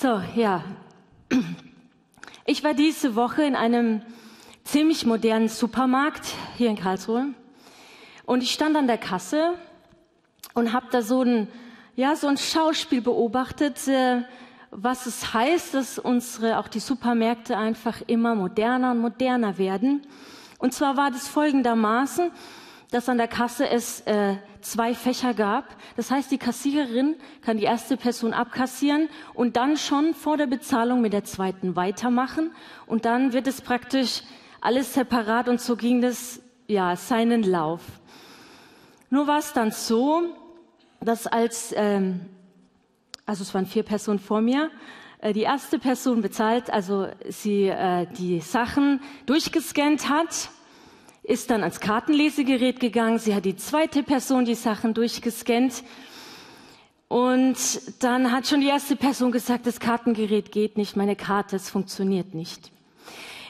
So, ja. Ich war diese Woche in einem ziemlich modernen Supermarkt hier in Karlsruhe und ich stand an der Kasse und habe da so ein, ja, so ein Schauspiel beobachtet, äh, was es heißt, dass unsere, auch die Supermärkte einfach immer moderner und moderner werden. Und zwar war das folgendermaßen, dass an der Kasse es äh, zwei Fächer gab. Das heißt, die Kassiererin kann die erste Person abkassieren und dann schon vor der Bezahlung mit der zweiten weitermachen. Und dann wird es praktisch alles separat und so ging das ja seinen Lauf. Nur war es dann so, dass als ähm, also es waren vier Personen vor mir, äh, die erste Person bezahlt, also sie äh, die Sachen durchgescannt hat ist dann ans Kartenlesegerät gegangen. Sie hat die zweite Person die Sachen durchgescannt. Und dann hat schon die erste Person gesagt, das Kartengerät geht nicht, meine Karte, es funktioniert nicht.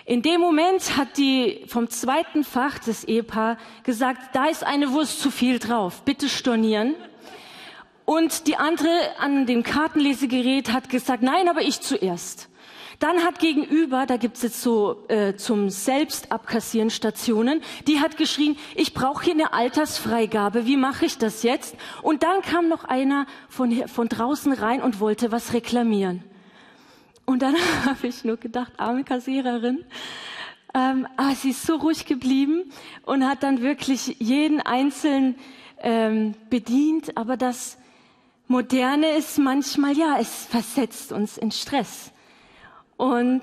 In dem Moment hat die vom zweiten Fach das Ehepaar gesagt, da ist eine Wurst zu viel drauf, bitte stornieren. Und die andere an dem Kartenlesegerät hat gesagt, nein, aber ich zuerst. Dann hat gegenüber, da gibt's jetzt so äh, zum Selbstabkassieren Stationen, die hat geschrien, ich brauche hier eine Altersfreigabe, wie mache ich das jetzt? Und dann kam noch einer von, von draußen rein und wollte was reklamieren. Und dann habe ich nur gedacht, arme Kassiererin. Ähm, aber sie ist so ruhig geblieben und hat dann wirklich jeden Einzelnen ähm, bedient. Aber das Moderne ist manchmal, ja, es versetzt uns in Stress. Und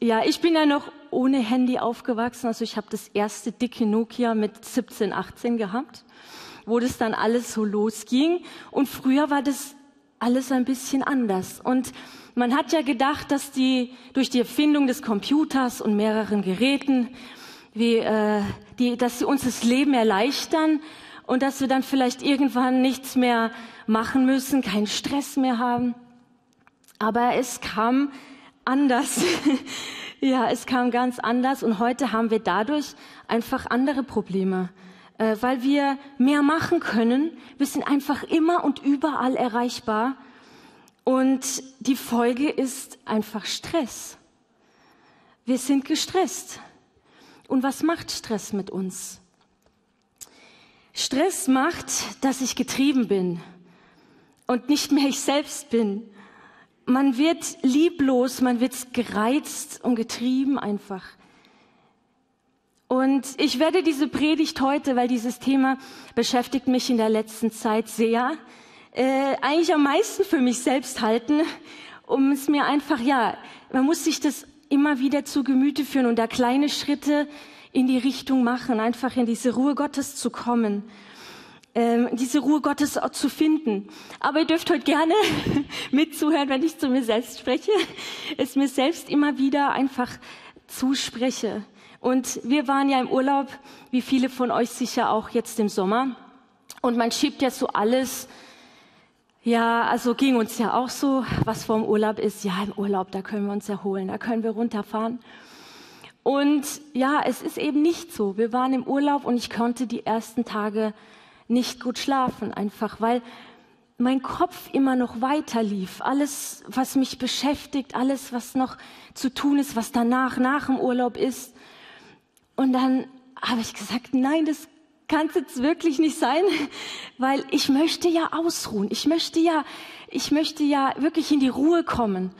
ja, ich bin ja noch ohne Handy aufgewachsen. Also ich habe das erste dicke Nokia mit 17, 18 gehabt, wo das dann alles so losging. Und früher war das alles ein bisschen anders. Und man hat ja gedacht, dass die durch die Erfindung des Computers und mehreren Geräten, wie, äh, die, dass sie uns das Leben erleichtern und dass wir dann vielleicht irgendwann nichts mehr machen müssen, keinen Stress mehr haben. Aber es kam anders. ja, es kam ganz anders und heute haben wir dadurch einfach andere Probleme, äh, weil wir mehr machen können. Wir sind einfach immer und überall erreichbar und die Folge ist einfach Stress. Wir sind gestresst. Und was macht Stress mit uns? Stress macht, dass ich getrieben bin und nicht mehr ich selbst bin man wird lieblos, man wird gereizt und getrieben einfach. Und ich werde diese Predigt heute, weil dieses Thema beschäftigt mich in der letzten Zeit sehr, äh, eigentlich am meisten für mich selbst halten, um es mir einfach, ja, man muss sich das immer wieder zu Gemüte führen und da kleine Schritte in die Richtung machen, einfach in diese Ruhe Gottes zu kommen ähm, diese Ruhe Gottes zu finden. Aber ihr dürft heute gerne mitzuhören, wenn ich zu mir selbst spreche, es mir selbst immer wieder einfach zuspreche. Und wir waren ja im Urlaub, wie viele von euch sicher auch jetzt im Sommer. Und man schiebt ja so alles, ja, also ging uns ja auch so, was vor dem Urlaub ist. Ja, im Urlaub, da können wir uns erholen, da können wir runterfahren. Und ja, es ist eben nicht so. Wir waren im Urlaub und ich konnte die ersten Tage nicht gut schlafen, einfach weil mein Kopf immer noch weiter lief. Alles, was mich beschäftigt, alles, was noch zu tun ist, was danach, nach dem Urlaub ist. Und dann habe ich gesagt, nein, das kann jetzt wirklich nicht sein, weil ich möchte ja ausruhen. Ich möchte ja, ich möchte ja wirklich in die Ruhe kommen.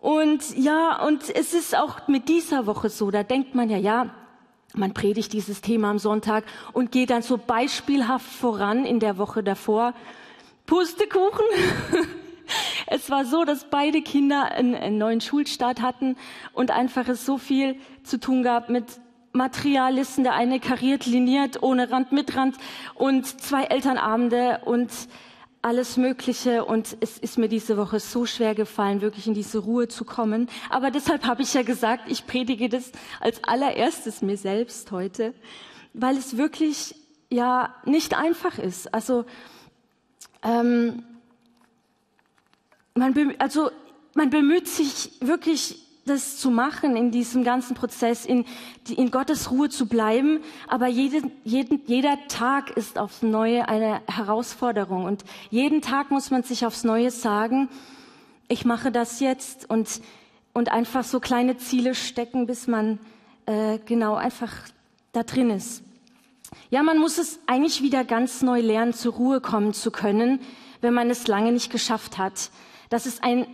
Und ja, und es ist auch mit dieser Woche so, da denkt man ja, ja, man predigt dieses Thema am Sonntag und geht dann so beispielhaft voran in der Woche davor. Pustekuchen. Es war so, dass beide Kinder einen, einen neuen Schulstart hatten und einfach es so viel zu tun gab mit Materiallisten. Der eine kariert, liniert, ohne Rand, mit Rand und zwei Elternabende und alles Mögliche und es ist mir diese Woche so schwer gefallen, wirklich in diese Ruhe zu kommen. Aber deshalb habe ich ja gesagt, ich predige das als allererstes mir selbst heute, weil es wirklich ja nicht einfach ist. Also ähm, man, also man bemüht sich wirklich das zu machen, in diesem ganzen Prozess, in, in Gottes Ruhe zu bleiben. Aber jeden, jeden, jeder Tag ist aufs Neue eine Herausforderung. Und jeden Tag muss man sich aufs Neue sagen, ich mache das jetzt und, und einfach so kleine Ziele stecken, bis man äh, genau einfach da drin ist. Ja, man muss es eigentlich wieder ganz neu lernen, zur Ruhe kommen zu können, wenn man es lange nicht geschafft hat. Dass es ein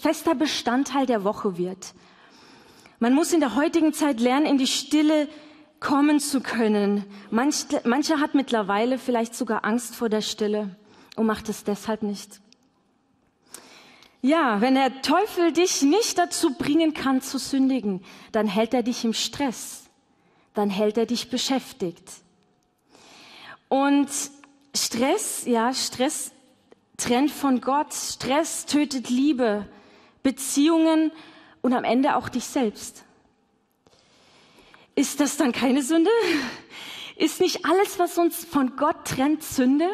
fester Bestandteil der Woche wird. Man muss in der heutigen Zeit lernen, in die Stille kommen zu können. Manch, mancher hat mittlerweile vielleicht sogar Angst vor der Stille und macht es deshalb nicht. Ja, wenn der Teufel dich nicht dazu bringen kann zu sündigen, dann hält er dich im Stress, dann hält er dich beschäftigt. Und Stress, ja, Stress trennt von Gott, Stress tötet Liebe, Beziehungen und am Ende auch dich selbst. Ist das dann keine Sünde? Ist nicht alles, was uns von Gott trennt, Sünde?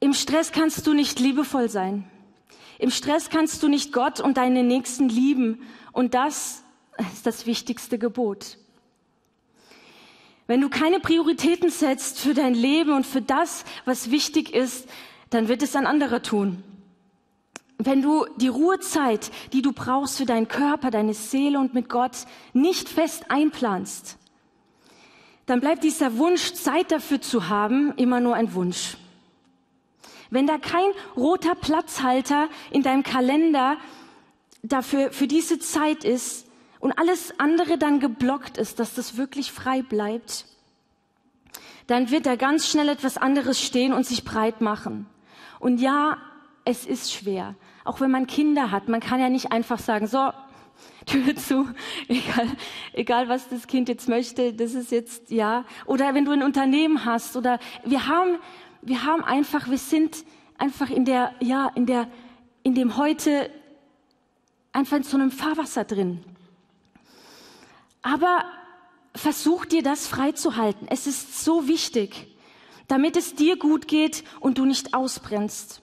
Im Stress kannst du nicht liebevoll sein. Im Stress kannst du nicht Gott und deine Nächsten lieben. Und das ist das wichtigste Gebot. Wenn du keine Prioritäten setzt für dein Leben und für das, was wichtig ist, dann wird es ein anderer tun. Wenn du die Ruhezeit, die du brauchst für deinen Körper, deine Seele und mit Gott nicht fest einplanst, dann bleibt dieser Wunsch, Zeit dafür zu haben, immer nur ein Wunsch. Wenn da kein roter Platzhalter in deinem Kalender dafür, für diese Zeit ist, und alles andere dann geblockt ist, dass das wirklich frei bleibt, dann wird da ganz schnell etwas anderes stehen und sich breit machen. Und ja, es ist schwer. Auch wenn man Kinder hat, man kann ja nicht einfach sagen, so, Tür zu, egal, egal was das Kind jetzt möchte, das ist jetzt, ja. Oder wenn du ein Unternehmen hast, oder wir haben, wir haben einfach, wir sind einfach in der, ja, in der, in dem heute einfach in so einem Fahrwasser drin. Aber versuch dir das freizuhalten. Es ist so wichtig, damit es dir gut geht und du nicht ausbrennst.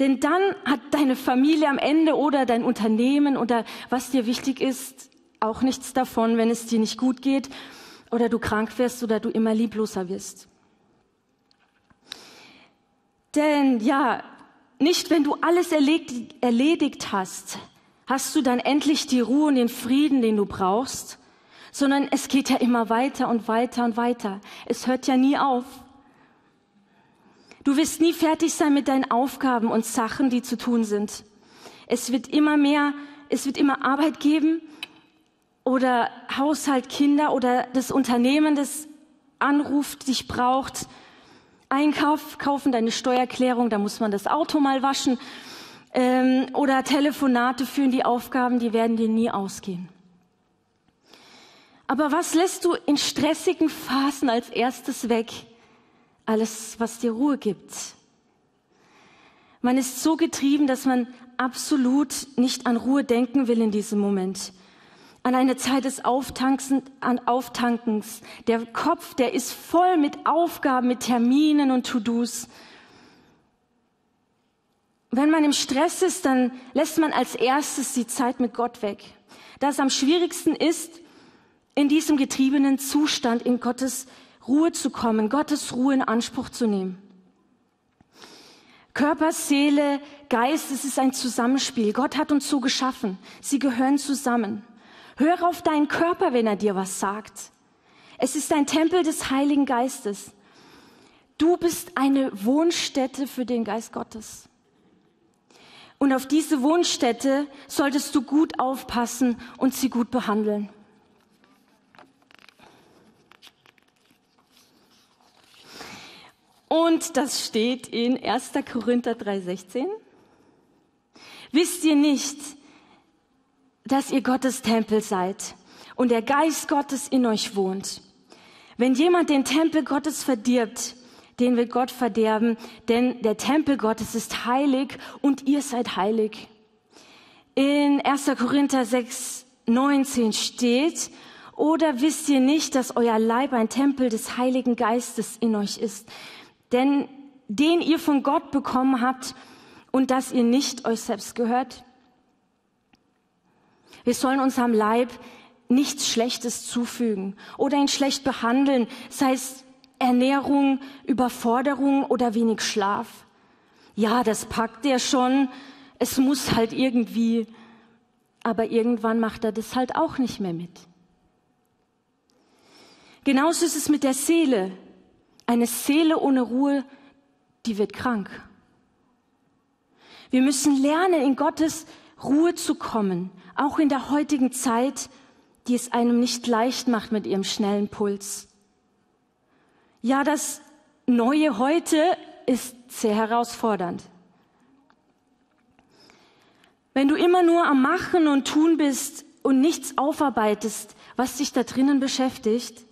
Denn dann hat deine Familie am Ende oder dein Unternehmen oder was dir wichtig ist, auch nichts davon, wenn es dir nicht gut geht oder du krank wirst oder du immer liebloser wirst. Denn ja, nicht wenn du alles erledigt, erledigt hast, hast du dann endlich die Ruhe und den Frieden, den du brauchst, sondern es geht ja immer weiter und weiter und weiter. Es hört ja nie auf. Du wirst nie fertig sein mit deinen Aufgaben und Sachen, die zu tun sind. Es wird immer mehr, es wird immer Arbeit geben oder Haushalt, Kinder oder das Unternehmen, das anruft, dich braucht. Einkauf, kaufen deine Steuererklärung, da muss man das Auto mal waschen ähm, oder Telefonate führen, die Aufgaben, die werden dir nie ausgehen. Aber was lässt du in stressigen Phasen als erstes weg? Alles, was dir Ruhe gibt. Man ist so getrieben, dass man absolut nicht an Ruhe denken will in diesem Moment. An eine Zeit des Auftankens, an Auftankens. Der Kopf, der ist voll mit Aufgaben, mit Terminen und To-Dos wenn man im Stress ist, dann lässt man als erstes die Zeit mit Gott weg. Das am schwierigsten ist, in diesem getriebenen Zustand in Gottes Ruhe zu kommen, Gottes Ruhe in Anspruch zu nehmen. Körper, Seele, Geist, es ist ein Zusammenspiel. Gott hat uns so geschaffen. Sie gehören zusammen. Hör auf deinen Körper, wenn er dir was sagt. Es ist ein Tempel des Heiligen Geistes. Du bist eine Wohnstätte für den Geist Gottes. Und auf diese Wohnstätte solltest du gut aufpassen und sie gut behandeln. Und das steht in 1. Korinther 3,16. Wisst ihr nicht, dass ihr Gottes Tempel seid und der Geist Gottes in euch wohnt? Wenn jemand den Tempel Gottes verdirbt, den wird Gott verderben, denn der Tempel Gottes ist heilig und ihr seid heilig. In 1. Korinther 6, 19 steht, oder wisst ihr nicht, dass euer Leib ein Tempel des Heiligen Geistes in euch ist, denn den ihr von Gott bekommen habt und dass ihr nicht euch selbst gehört? Wir sollen unserem Leib nichts Schlechtes zufügen oder ihn schlecht behandeln, sei es Ernährung, Überforderung oder wenig Schlaf. Ja, das packt er schon. Es muss halt irgendwie. Aber irgendwann macht er das halt auch nicht mehr mit. Genauso ist es mit der Seele. Eine Seele ohne Ruhe, die wird krank. Wir müssen lernen, in Gottes Ruhe zu kommen, auch in der heutigen Zeit, die es einem nicht leicht macht mit ihrem schnellen Puls. Ja, das Neue heute ist sehr herausfordernd. Wenn du immer nur am Machen und Tun bist und nichts aufarbeitest, was dich da drinnen beschäftigt,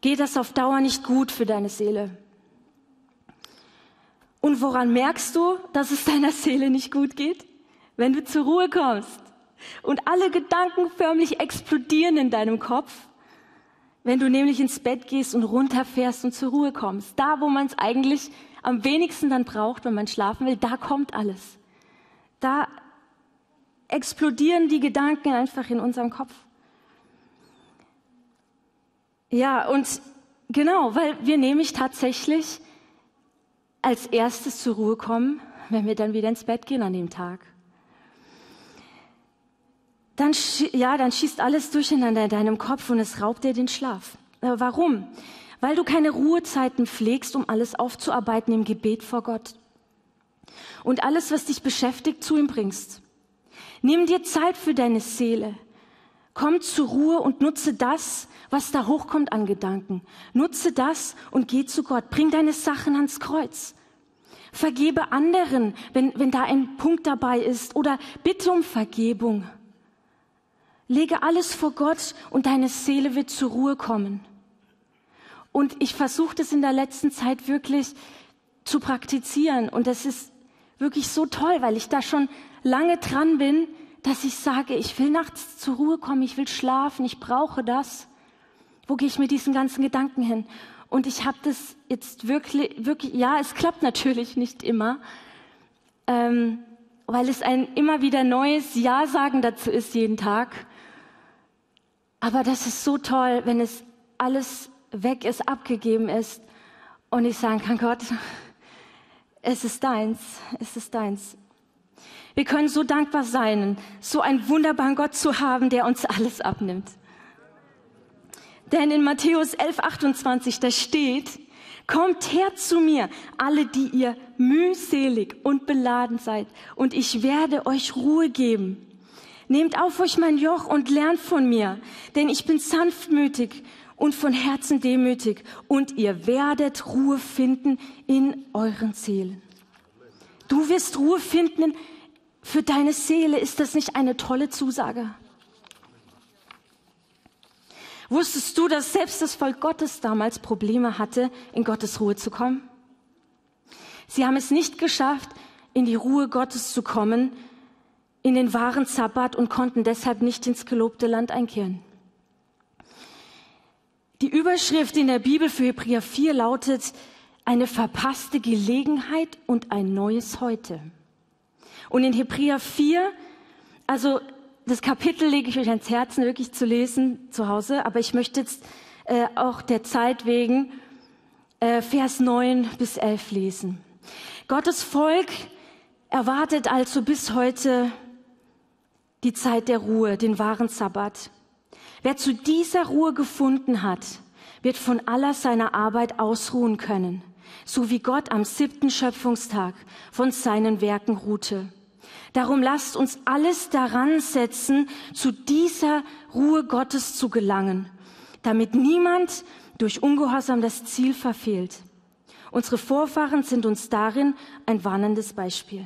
geht das auf Dauer nicht gut für deine Seele. Und woran merkst du, dass es deiner Seele nicht gut geht? Wenn du zur Ruhe kommst und alle Gedanken förmlich explodieren in deinem Kopf, wenn du nämlich ins Bett gehst und runterfährst und zur Ruhe kommst. Da, wo man es eigentlich am wenigsten dann braucht, wenn man schlafen will, da kommt alles. Da explodieren die Gedanken einfach in unserem Kopf. Ja, und genau, weil wir nämlich tatsächlich als erstes zur Ruhe kommen, wenn wir dann wieder ins Bett gehen an dem Tag. Dann, ja, dann schießt alles durcheinander in deinem Kopf und es raubt dir den Schlaf. Warum? Weil du keine Ruhezeiten pflegst, um alles aufzuarbeiten im Gebet vor Gott. Und alles, was dich beschäftigt, zu ihm bringst. Nimm dir Zeit für deine Seele. Komm zur Ruhe und nutze das, was da hochkommt an Gedanken. Nutze das und geh zu Gott. Bring deine Sachen ans Kreuz. Vergebe anderen, wenn, wenn da ein Punkt dabei ist. Oder bitte um Vergebung. Lege alles vor Gott und deine Seele wird zur Ruhe kommen. Und ich versuche das in der letzten Zeit wirklich zu praktizieren. Und das ist wirklich so toll, weil ich da schon lange dran bin, dass ich sage, ich will nachts zur Ruhe kommen, ich will schlafen, ich brauche das. Wo gehe ich mit diesen ganzen Gedanken hin? Und ich habe das jetzt wirklich, wirklich, ja, es klappt natürlich nicht immer, ähm, weil es ein immer wieder neues Ja sagen dazu ist jeden Tag. Aber das ist so toll, wenn es alles weg ist, abgegeben ist und ich sagen kann, Gott, es ist deins, es ist deins. Wir können so dankbar sein, so einen wunderbaren Gott zu haben, der uns alles abnimmt. Denn in Matthäus 11, 28, da steht, Kommt her zu mir, alle, die ihr mühselig und beladen seid, und ich werde euch Ruhe geben. Nehmt auf euch mein Joch und lernt von mir, denn ich bin sanftmütig und von Herzen demütig, und ihr werdet Ruhe finden in euren Seelen. Du wirst Ruhe finden für deine Seele. Ist das nicht eine tolle Zusage? Wusstest du, dass selbst das Volk Gottes damals Probleme hatte, in Gottes Ruhe zu kommen? Sie haben es nicht geschafft, in die Ruhe Gottes zu kommen, in den wahren Sabbat und konnten deshalb nicht ins gelobte Land einkehren. Die Überschrift in der Bibel für Hebräer 4 lautet, eine verpasste Gelegenheit und ein neues Heute. Und in Hebräer 4, also das Kapitel lege ich euch ans Herzen, wirklich zu lesen zu Hause, aber ich möchte jetzt äh, auch der Zeit wegen äh, Vers 9 bis 11 lesen. Gottes Volk erwartet also bis heute die Zeit der Ruhe, den wahren Sabbat. Wer zu dieser Ruhe gefunden hat, wird von aller seiner Arbeit ausruhen können, so wie Gott am siebten Schöpfungstag von seinen Werken ruhte. Darum lasst uns alles daran setzen, zu dieser Ruhe Gottes zu gelangen, damit niemand durch Ungehorsam das Ziel verfehlt. Unsere Vorfahren sind uns darin ein warnendes Beispiel.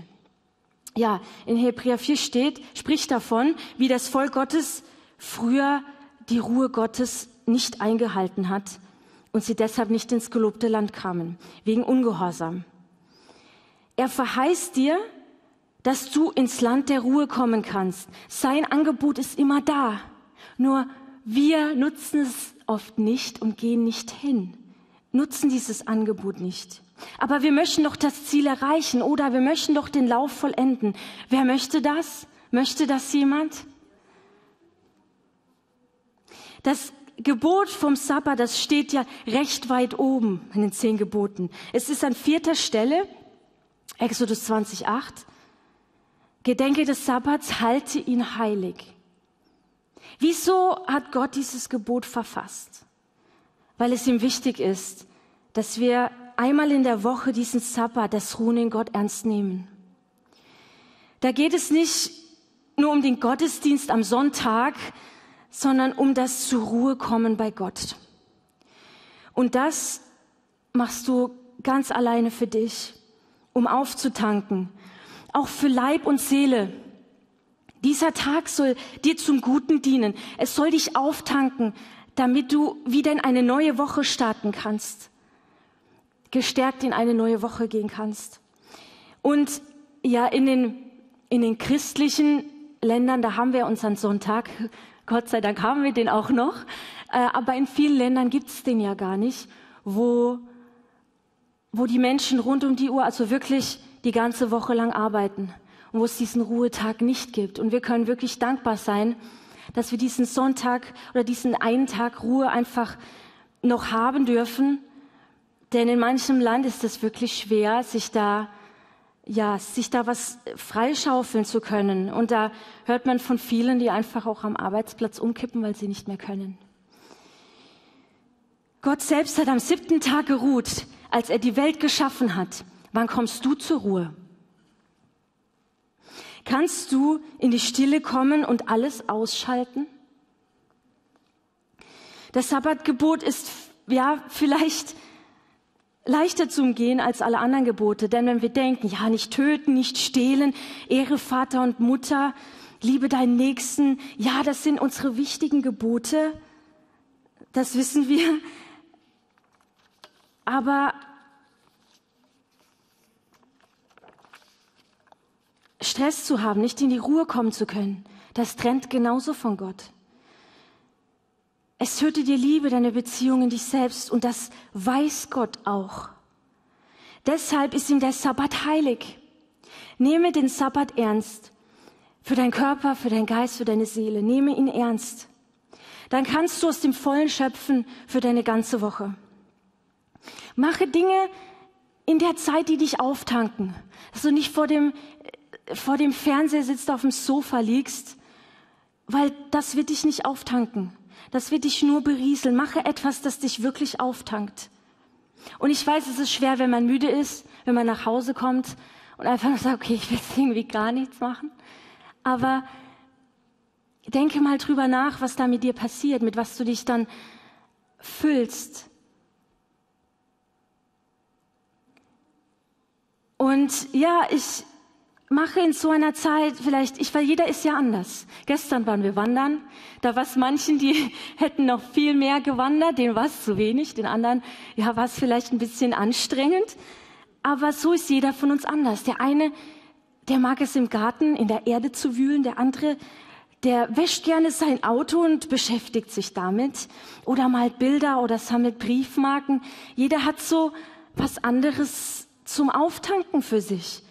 Ja, in Hebräer 4 steht, spricht davon, wie das Volk Gottes früher die Ruhe Gottes nicht eingehalten hat und sie deshalb nicht ins gelobte Land kamen, wegen Ungehorsam. Er verheißt dir, dass du ins Land der Ruhe kommen kannst. Sein Angebot ist immer da. Nur wir nutzen es oft nicht und gehen nicht hin, nutzen dieses Angebot nicht. Aber wir möchten doch das Ziel erreichen oder wir möchten doch den Lauf vollenden. Wer möchte das? Möchte das jemand? Das Gebot vom Sabbat, das steht ja recht weit oben in den zehn Geboten. Es ist an vierter Stelle Exodus 20,8. Gedenke des Sabbats, halte ihn heilig. Wieso hat Gott dieses Gebot verfasst? Weil es ihm wichtig ist, dass wir einmal in der Woche diesen Sabbat, das Ruhen in Gott ernst nehmen. Da geht es nicht nur um den Gottesdienst am Sonntag, sondern um das zur Ruhe kommen bei Gott. Und das machst du ganz alleine für dich, um aufzutanken, auch für Leib und Seele. Dieser Tag soll dir zum Guten dienen. Es soll dich auftanken, damit du wieder in eine neue Woche starten kannst, gestärkt in eine neue Woche gehen kannst. Und ja, in den, in den christlichen Ländern, da haben wir unseren Sonntag. Gott sei Dank haben wir den auch noch. Äh, aber in vielen Ländern gibt es den ja gar nicht, wo, wo die Menschen rund um die Uhr, also wirklich die ganze Woche lang arbeiten und wo es diesen Ruhetag nicht gibt. Und wir können wirklich dankbar sein, dass wir diesen Sonntag oder diesen einen Tag Ruhe einfach noch haben dürfen. Denn in manchem Land ist es wirklich schwer, sich da ja, sich da was freischaufeln zu können. Und da hört man von vielen, die einfach auch am Arbeitsplatz umkippen, weil sie nicht mehr können. Gott selbst hat am siebten Tag geruht, als er die Welt geschaffen hat. Wann kommst du zur Ruhe? Kannst du in die Stille kommen und alles ausschalten? Das Sabbatgebot ist ja vielleicht leichter zu umgehen als alle anderen Gebote. Denn wenn wir denken, ja, nicht töten, nicht stehlen, Ehre Vater und Mutter, liebe deinen Nächsten, ja, das sind unsere wichtigen Gebote, das wissen wir. Aber Stress zu haben, nicht in die Ruhe kommen zu können, das trennt genauso von Gott. Es tötet dir Liebe, deine Beziehung in dich selbst und das weiß Gott auch. Deshalb ist ihm der Sabbat heilig. Nehme den Sabbat ernst. Für deinen Körper, für deinen Geist, für deine Seele. Nehme ihn ernst. Dann kannst du aus dem Vollen schöpfen für deine ganze Woche. Mache Dinge in der Zeit, die dich auftanken. Dass du nicht vor dem, vor dem Fernseher sitzt, auf dem Sofa liegst, weil das wird dich nicht auftanken. Das wird dich nur berieseln. Mache etwas, das dich wirklich auftankt. Und ich weiß, es ist schwer, wenn man müde ist, wenn man nach Hause kommt und einfach nur sagt, okay, ich will jetzt irgendwie gar nichts machen. Aber denke mal drüber nach, was da mit dir passiert, mit was du dich dann füllst. Und ja, ich, mache in so einer Zeit vielleicht, ich, weil jeder ist ja anders. Gestern waren wir wandern, da war es manchen, die hätten noch viel mehr gewandert, denen war es zu wenig, den anderen, ja, war es vielleicht ein bisschen anstrengend. Aber so ist jeder von uns anders. Der eine, der mag es im Garten, in der Erde zu wühlen, der andere, der wäscht gerne sein Auto und beschäftigt sich damit. Oder malt Bilder oder sammelt Briefmarken. Jeder hat so was anderes zum Auftanken für sich.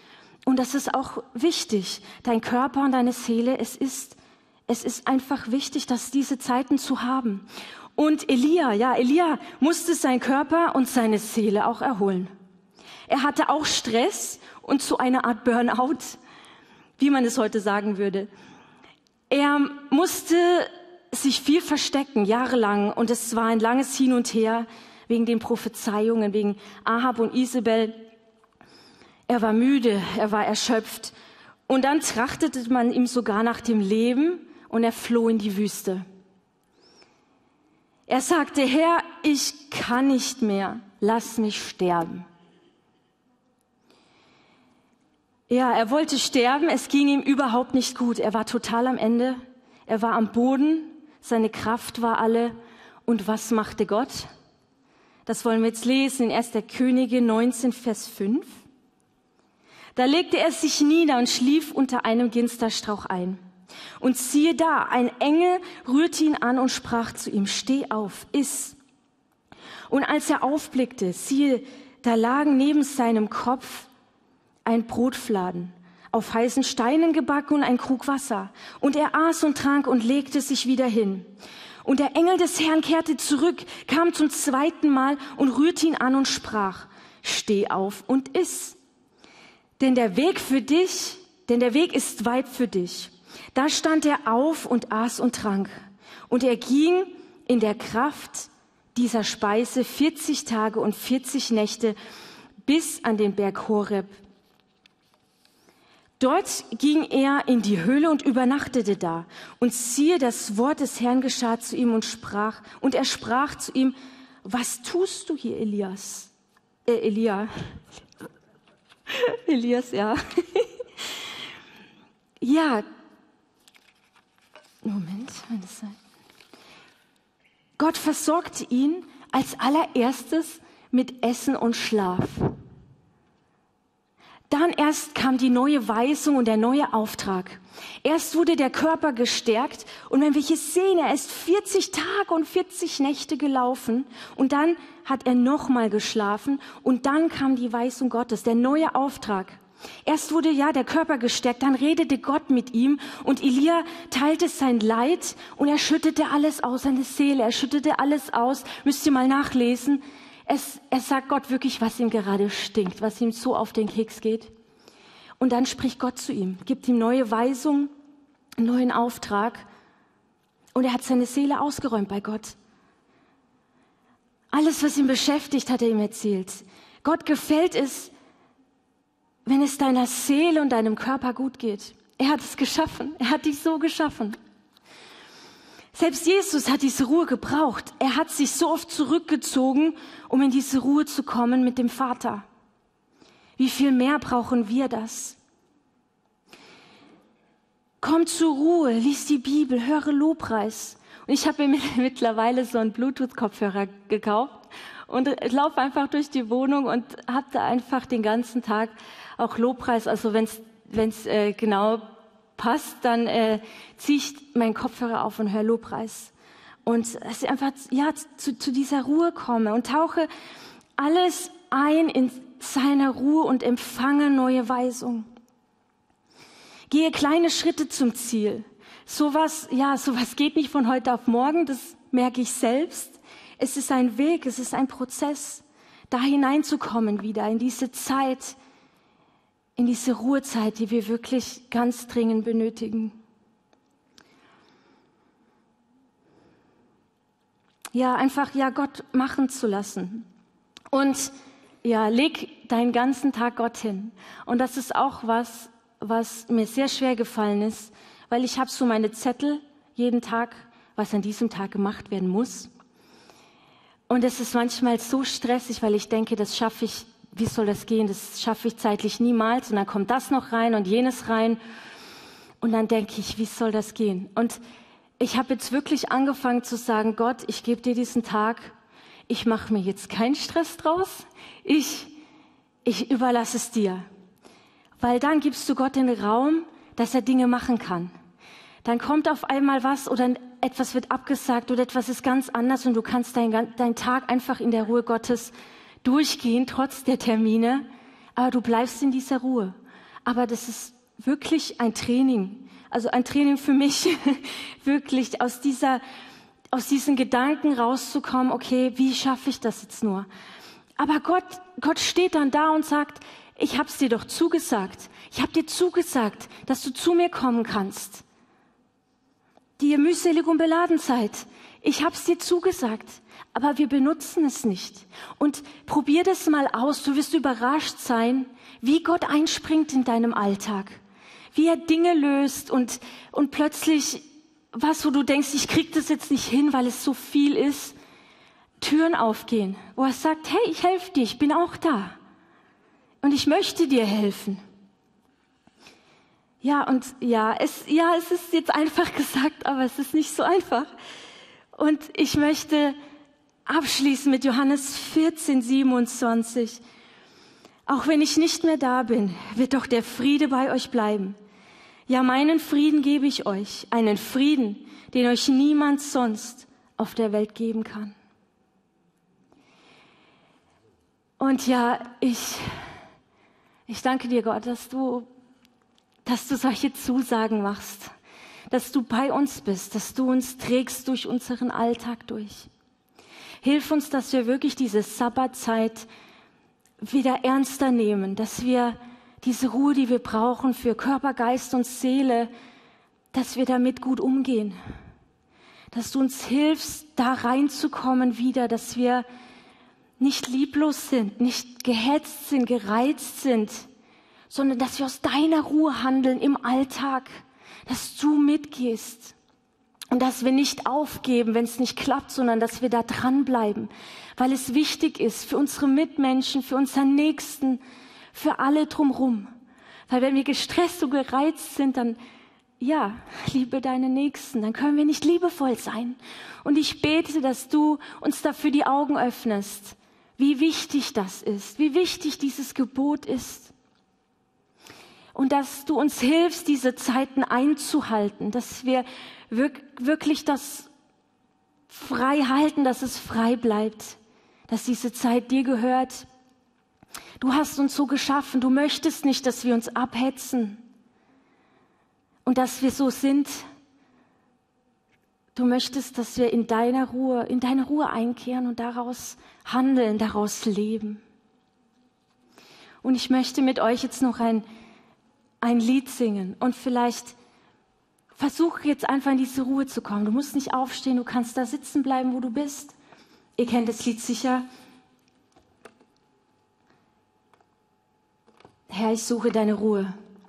Und das ist auch wichtig. Dein Körper und deine Seele, es ist, es ist einfach wichtig, dass diese Zeiten zu haben. Und Elia, ja, Elia musste sein Körper und seine Seele auch erholen. Er hatte auch Stress und so eine Art Burnout, wie man es heute sagen würde. Er musste sich viel verstecken, jahrelang, und es war ein langes Hin und Her wegen den Prophezeiungen, wegen Ahab und Isabel. Er war müde, er war erschöpft. Und dann trachtete man ihm sogar nach dem Leben und er floh in die Wüste. Er sagte, Herr, ich kann nicht mehr, lass mich sterben. Ja, er wollte sterben, es ging ihm überhaupt nicht gut. Er war total am Ende, er war am Boden, seine Kraft war alle. Und was machte Gott? Das wollen wir jetzt lesen in 1. Könige 19, Vers 5. Da legte er sich nieder und schlief unter einem Ginsterstrauch ein. Und siehe da, ein Engel rührte ihn an und sprach zu ihm, steh auf, iss. Und als er aufblickte, siehe, da lagen neben seinem Kopf ein Brotfladen, auf heißen Steinen gebacken und ein Krug Wasser. Und er aß und trank und legte sich wieder hin. Und der Engel des Herrn kehrte zurück, kam zum zweiten Mal und rührte ihn an und sprach, steh auf und iss. Denn der Weg für dich, denn der Weg ist weit für dich. Da stand er auf und aß und trank. Und er ging in der Kraft dieser Speise 40 Tage und 40 Nächte bis an den Berg Horeb. Dort ging er in die Höhle und übernachtete da. Und siehe, das Wort des Herrn geschah zu ihm und sprach, und er sprach zu ihm, was tust du hier, Elias? Äh, Elia. Elias, ja. ja. Moment. Gott versorgte ihn als allererstes mit Essen und Schlaf. Dann erst kam die neue Weisung und der neue Auftrag. Erst wurde der Körper gestärkt und wenn wir hier sehen, er ist 40 Tage und 40 Nächte gelaufen und dann hat er nochmal geschlafen und dann kam die Weisung Gottes, der neue Auftrag. Erst wurde ja der Körper gestärkt, dann redete Gott mit ihm und Elia teilte sein Leid und er schüttete alles aus, seine Seele, er schüttete alles aus. Müsst ihr mal nachlesen. Es, er sagt Gott wirklich, was ihm gerade stinkt, was ihm so auf den Keks geht. Und dann spricht Gott zu ihm, gibt ihm neue Weisung, einen neuen Auftrag. Und er hat seine Seele ausgeräumt bei Gott. Alles, was ihn beschäftigt, hat er ihm erzählt. Gott gefällt es, wenn es deiner Seele und deinem Körper gut geht. Er hat es geschaffen. Er hat dich so geschaffen. Selbst Jesus hat diese Ruhe gebraucht. Er hat sich so oft zurückgezogen, um in diese Ruhe zu kommen mit dem Vater. Wie viel mehr brauchen wir das? Komm zur Ruhe, lies die Bibel, höre Lobpreis. Und ich habe mir mittlerweile so einen Bluetooth-Kopfhörer gekauft und laufe einfach durch die Wohnung und habe da einfach den ganzen Tag auch Lobpreis. Also wenn es äh, genau passt, dann äh, ziehe ich meinen Kopfhörer auf und höre Lobpreis. Und dass ich einfach ja, zu, zu dieser Ruhe komme und tauche alles ein in seine Ruhe und empfange neue Weisung. Gehe kleine Schritte zum Ziel. Sowas, ja, sowas geht nicht von heute auf morgen, das merke ich selbst. Es ist ein Weg, es ist ein Prozess, da hineinzukommen wieder in diese Zeit, in diese Ruhezeit, die wir wirklich ganz dringend benötigen. Ja, einfach ja Gott machen zu lassen. Und ja, leg deinen ganzen Tag Gott hin. Und das ist auch was, was mir sehr schwer gefallen ist, weil ich habe so meine Zettel jeden Tag, was an diesem Tag gemacht werden muss. Und es ist manchmal so stressig, weil ich denke, das schaffe ich wie soll das gehen? Das schaffe ich zeitlich niemals. Und dann kommt das noch rein und jenes rein. Und dann denke ich, wie soll das gehen? Und ich habe jetzt wirklich angefangen zu sagen, Gott, ich gebe dir diesen Tag. Ich mache mir jetzt keinen Stress draus. Ich, ich überlasse es dir. Weil dann gibst du Gott den Raum, dass er Dinge machen kann. Dann kommt auf einmal was oder etwas wird abgesagt oder etwas ist ganz anders und du kannst deinen dein Tag einfach in der Ruhe Gottes durchgehen, trotz der Termine, aber du bleibst in dieser Ruhe. Aber das ist wirklich ein Training, also ein Training für mich, wirklich aus dieser, aus diesen Gedanken rauszukommen, okay, wie schaffe ich das jetzt nur? Aber Gott, Gott steht dann da und sagt, ich hab's dir doch zugesagt. Ich hab dir zugesagt, dass du zu mir kommen kannst. Die ihr mühselig und beladen seid. Ich hab's dir zugesagt aber wir benutzen es nicht. Und probier das mal aus. Du wirst überrascht sein, wie Gott einspringt in deinem Alltag. Wie er Dinge löst und, und plötzlich was, wo du denkst, ich krieg das jetzt nicht hin, weil es so viel ist. Türen aufgehen, wo er sagt, hey, ich helfe dir, ich bin auch da. Und ich möchte dir helfen. Ja, und ja, es, ja, es ist jetzt einfach gesagt, aber es ist nicht so einfach. Und ich möchte abschließen mit Johannes 14, 27. Auch wenn ich nicht mehr da bin, wird doch der Friede bei euch bleiben. Ja, meinen Frieden gebe ich euch, einen Frieden, den euch niemand sonst auf der Welt geben kann. Und ja, ich, ich danke dir, Gott, dass du, dass du solche Zusagen machst, dass du bei uns bist, dass du uns trägst durch unseren Alltag durch. Hilf uns, dass wir wirklich diese Sabbatzeit wieder ernster nehmen, dass wir, diese Ruhe, die wir brauchen für Körper, Geist und Seele, dass wir damit gut umgehen. Dass du uns hilfst, da reinzukommen wieder, dass wir nicht lieblos sind, nicht gehetzt sind, gereizt sind, sondern dass wir aus deiner Ruhe handeln im Alltag, dass du mitgehst und dass wir nicht aufgeben, wenn es nicht klappt, sondern dass wir da dranbleiben, weil es wichtig ist für unsere Mitmenschen, für unseren Nächsten, für alle drumherum. Weil wenn wir gestresst und gereizt sind, dann, ja, liebe deine Nächsten, dann können wir nicht liebevoll sein. Und ich bete, dass du uns dafür die Augen öffnest, wie wichtig das ist, wie wichtig dieses Gebot ist. Und dass du uns hilfst, diese Zeiten einzuhalten, dass wir wirklich das frei halten, dass es frei bleibt, dass diese Zeit dir gehört, Du hast uns so geschaffen. Du möchtest nicht, dass wir uns abhetzen und dass wir so sind. Du möchtest, dass wir in deiner Ruhe, in deine Ruhe einkehren und daraus handeln, daraus leben. Und ich möchte mit euch jetzt noch ein, ein Lied singen und vielleicht versuch jetzt einfach in diese Ruhe zu kommen. Du musst nicht aufstehen, du kannst da sitzen bleiben, wo du bist. Ihr kennt das Lied sicher. Herr, ich suche deine Ruhe.